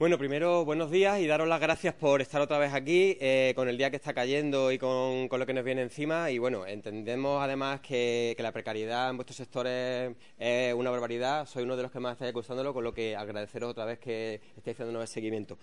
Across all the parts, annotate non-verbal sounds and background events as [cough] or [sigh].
Bueno, primero, buenos días y daros las gracias por estar otra vez aquí eh, con el día que está cayendo y con, con, lo que nos viene encima. Y bueno, entendemos además que, que, la precariedad en vuestros sectores es una barbaridad. Soy uno de los que más estáis acusándolo, con lo que agradeceros otra vez que estéis haciendo el seguimiento.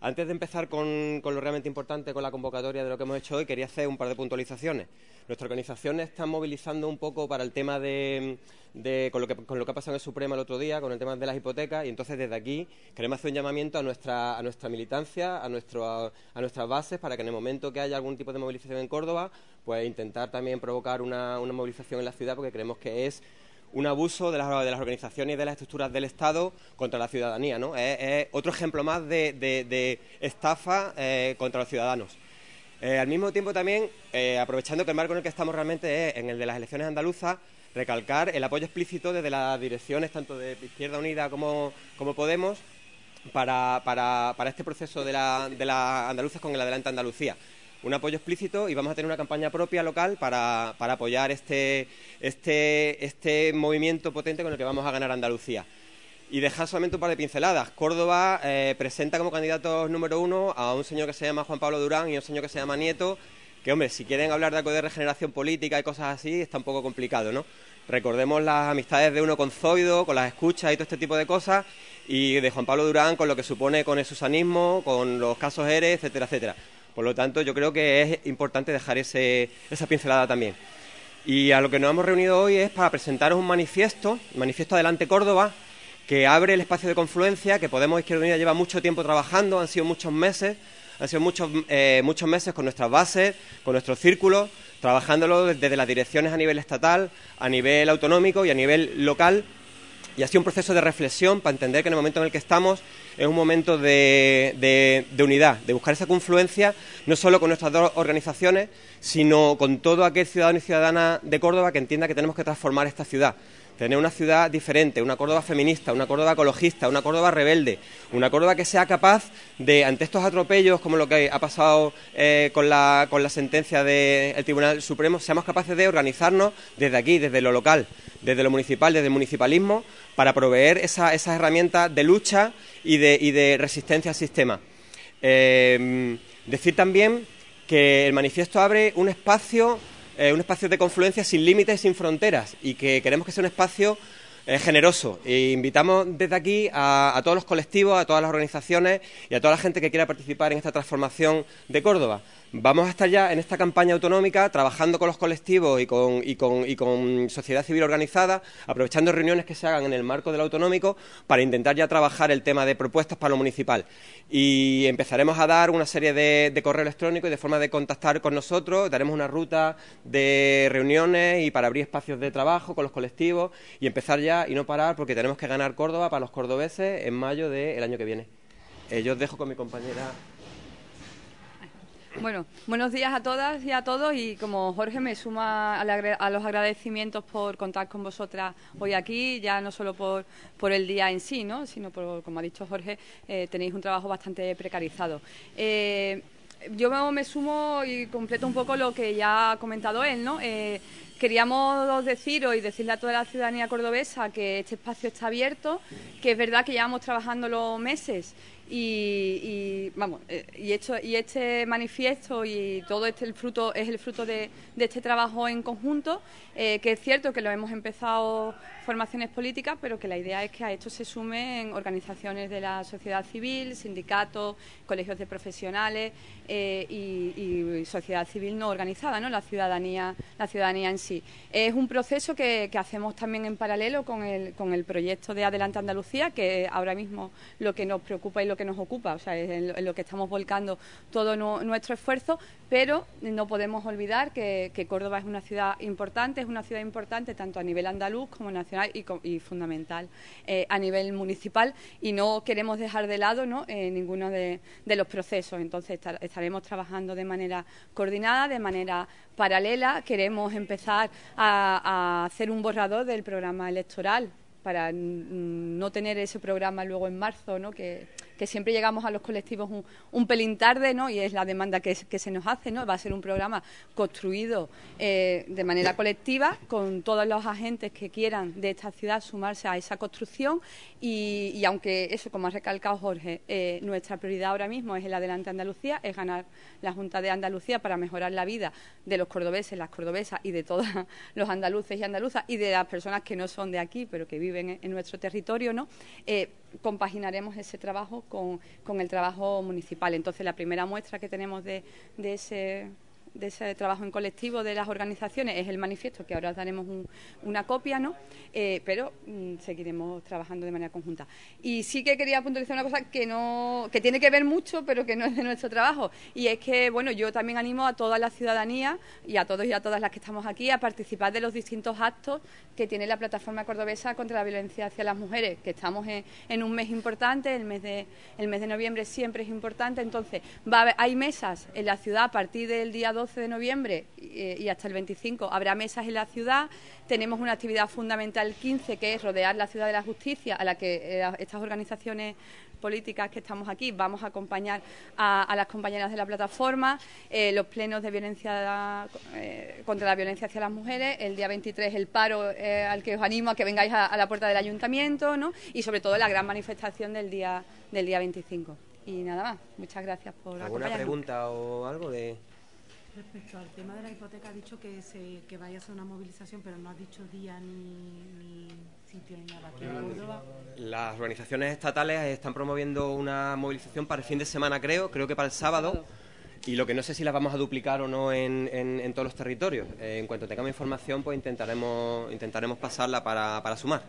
Antes de empezar con, con, lo realmente importante, con la convocatoria de lo que hemos hecho hoy, quería hacer un par de puntualizaciones. Nuestra organización está movilizando un poco para el tema de, de con, lo que, con, lo que, ha pasado en el Supremo el otro día, con el tema de las hipotecas, y entonces desde aquí queremos hacer un llamamiento a nuestra, a nuestra militancia, a, nuestro, a, nuestras bases, para que en el momento que haya algún tipo de movilización en Córdoba, pues intentar también provocar una movilización en la ciudad, porque creemos que es un abuso de las, de las, organizaciones y de las estructuras del Estado contra la ciudadanía. ¿no? Es, otro ejemplo más de, estafa eh, contra los ciudadanos. Eh, al mismo tiempo también, eh, aprovechando que el marco en el que estamos realmente es en el de las elecciones andaluzas, recalcar el apoyo explícito desde las direcciones tanto de Izquierda Unida como, como Podemos para, para, para, este proceso de de la andaluzas con el Adelante Andalucía un apoyo explícito y vamos a tener una campaña propia local para, para apoyar este, este, este, movimiento potente con el que vamos a ganar Andalucía. Y dejar solamente un par de pinceladas. Córdoba eh, presenta como candidatos número uno a un señor que se llama Juan Pablo Durán y a un señor que se llama Nieto, que, hombre, si quieren hablar de algo de regeneración política y cosas así, está un poco complicado, ¿no? Recordemos las amistades de uno con Zoido, con las escuchas y todo este tipo de cosas, y de Juan Pablo Durán con lo que supone con el susanismo, con los casos ERE, etcétera, etcétera. Por lo tanto, yo creo que es importante dejar ese, esa pincelada también. Y a lo que nos hemos reunido hoy es para presentaros un manifiesto, manifiesto Adelante Córdoba, que abre el espacio de confluencia, que Podemos Izquierda Unida lleva mucho tiempo trabajando, han sido muchos meses, han sido muchos, eh, muchos meses con nuestras bases, con nuestros círculos, trabajándolo desde las direcciones a nivel estatal, a nivel autonómico y a nivel local. Y ha sido un proceso de reflexión para entender que en el momento en el que estamos es un momento de, de, de, unidad, de buscar esa confluencia, no solo con nuestras dos organizaciones, sino con todo aquel ciudadano y ciudadana de Córdoba que entienda que tenemos que transformar esta ciudad. Tener una ciudad diferente, una Córdoba feminista, una Córdoba ecologista, una Córdoba rebelde, una Córdoba que sea capaz de, ante estos atropellos, como lo que ha pasado eh, con, la, con, la, sentencia del Tribunal Supremo, seamos capaces de organizarnos desde aquí, desde lo local, desde lo municipal, desde el municipalismo, para proveer esa, esas herramientas de lucha y de, y de resistencia al sistema. Eh, decir también que el manifiesto abre un espacio, eh, un espacio de confluencia sin límites, sin fronteras, y que queremos que sea un espacio eh, generoso. E invitamos desde aquí a, a, todos los colectivos, a todas las organizaciones y a toda la gente que quiera participar en esta transformación de Córdoba. Vamos a estar ya en esta campaña autonómica trabajando con los colectivos y con, y, con, y con, sociedad civil organizada, aprovechando reuniones que se hagan en el marco del autonómico para intentar ya trabajar el tema de propuestas para lo municipal. Y empezaremos a dar una serie de, de correo electrónico y de forma de contactar con nosotros. Daremos una ruta de reuniones y para abrir espacios de trabajo con los colectivos y empezar ya y no parar porque tenemos que ganar Córdoba para los cordobeses en mayo del año que viene. Eh, yo os dejo con mi compañera. Bueno, buenos días a todas y a todos y como Jorge me suma a los agradecimientos por contar con vosotras hoy aquí, ya no solo por, por el día en sí, ¿no? sino por, como ha dicho Jorge, eh, tenéis un trabajo bastante precarizado. Eh, yo me sumo y completo un poco lo que ya ha comentado él, ¿no? Eh, queríamos deciros y decirle a toda la ciudadanía cordobesa que este espacio está abierto, que es verdad que llevamos trabajando los meses y, vamos eh, y, esto, y este manifiesto y todo este el fruto es el fruto de, de este trabajo en conjunto eh, que es cierto que lo hemos empezado formaciones políticas pero que la idea es que a esto se sumen organizaciones de la sociedad civil sindicatos colegios de profesionales eh, y, y, sociedad civil no organizada no la ciudadanía la ciudadanía en sí. Es un proceso que, hacemos también en paralelo con el, con el proyecto de Adelante Andalucía, que ahora mismo lo que nos preocupa y lo que nos ocupa, o sea, es en lo, que estamos volcando todo nuestro esfuerzo, pero no podemos olvidar que, Córdoba es una ciudad importante, es una ciudad importante tanto a nivel andaluz como nacional y, fundamental eh, a nivel municipal y no queremos dejar de lado ¿no? Eh, ninguno de, los procesos. Entonces estaremos trabajando de manera coordinada, de manera paralela. Queremos empezar a hacer un borrador del programa electoral para no tener ese programa luego en marzo, ¿no? que, siempre llegamos a los colectivos un, pelín tarde, ¿no? y es la demanda que, se nos hace. ¿no? Va a ser un programa construido eh, de manera colectiva con todos los agentes que quieran de esta ciudad sumarse a esa construcción y, aunque eso, como ha recalcado Jorge, eh, nuestra prioridad ahora mismo es el Adelante Andalucía, es ganar la Junta de Andalucía para mejorar la vida de los cordobeses, las cordobesas y de todos [laughs] los andaluces y andaluzas y de las personas que no son de aquí pero que viven en, nuestro territorio, ¿no? Eh, compaginaremos ese trabajo con, el trabajo municipal. Entonces, la primera muestra que tenemos de ese de ese trabajo en colectivo de las organizaciones es el manifiesto, que ahora daremos una copia, ¿no? Eh, pero mm, seguiremos trabajando de manera conjunta. Y sí que quería puntualizar una cosa que no, que tiene que ver mucho, pero que no es de nuestro trabajo, y es que, bueno, yo también animo a toda la ciudadanía y a todos y a todas las que estamos aquí a participar de los distintos actos que tiene la plataforma cordobesa contra la violencia hacia las mujeres, que estamos en, un mes importante, el mes de el mes de noviembre siempre es importante, entonces va hay mesas en la ciudad a partir del día 2 12 de noviembre eh, y hasta el 25 habrá mesas en la ciudad. Tenemos una actividad fundamental 15 que es rodear la ciudad de la justicia, a la que eh, estas organizaciones políticas que estamos aquí vamos a acompañar a, las compañeras de la plataforma, eh, los plenos de violencia contra la violencia hacia las mujeres, el día 23 el paro al que os animo a que vengáis a, la puerta del ayuntamiento ¿no? y sobre todo la gran manifestación del día del día 25. Y nada más, muchas gracias por ¿Alguna pregunta o algo de...? Respecto al tema de la hipoteca, ha dicho que, se, que vaya a ser una movilización, pero no ha dicho día ni, sitio ni nada. Las organizaciones estatales están promoviendo una movilización para el fin de semana, creo, creo que para el sábado. Y lo que no sé si las vamos a duplicar o no en, en, todos los territorios. Eh, en cuanto tengamos información, pues intentaremos, intentaremos pasarla para, para sumar.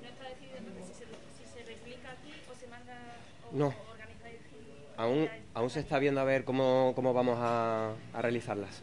¿No está decidido si se, si se replica aquí o se manda o, no. Aún, aún se está viendo a ver cómo, cómo vamos a, a realizarlas.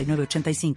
85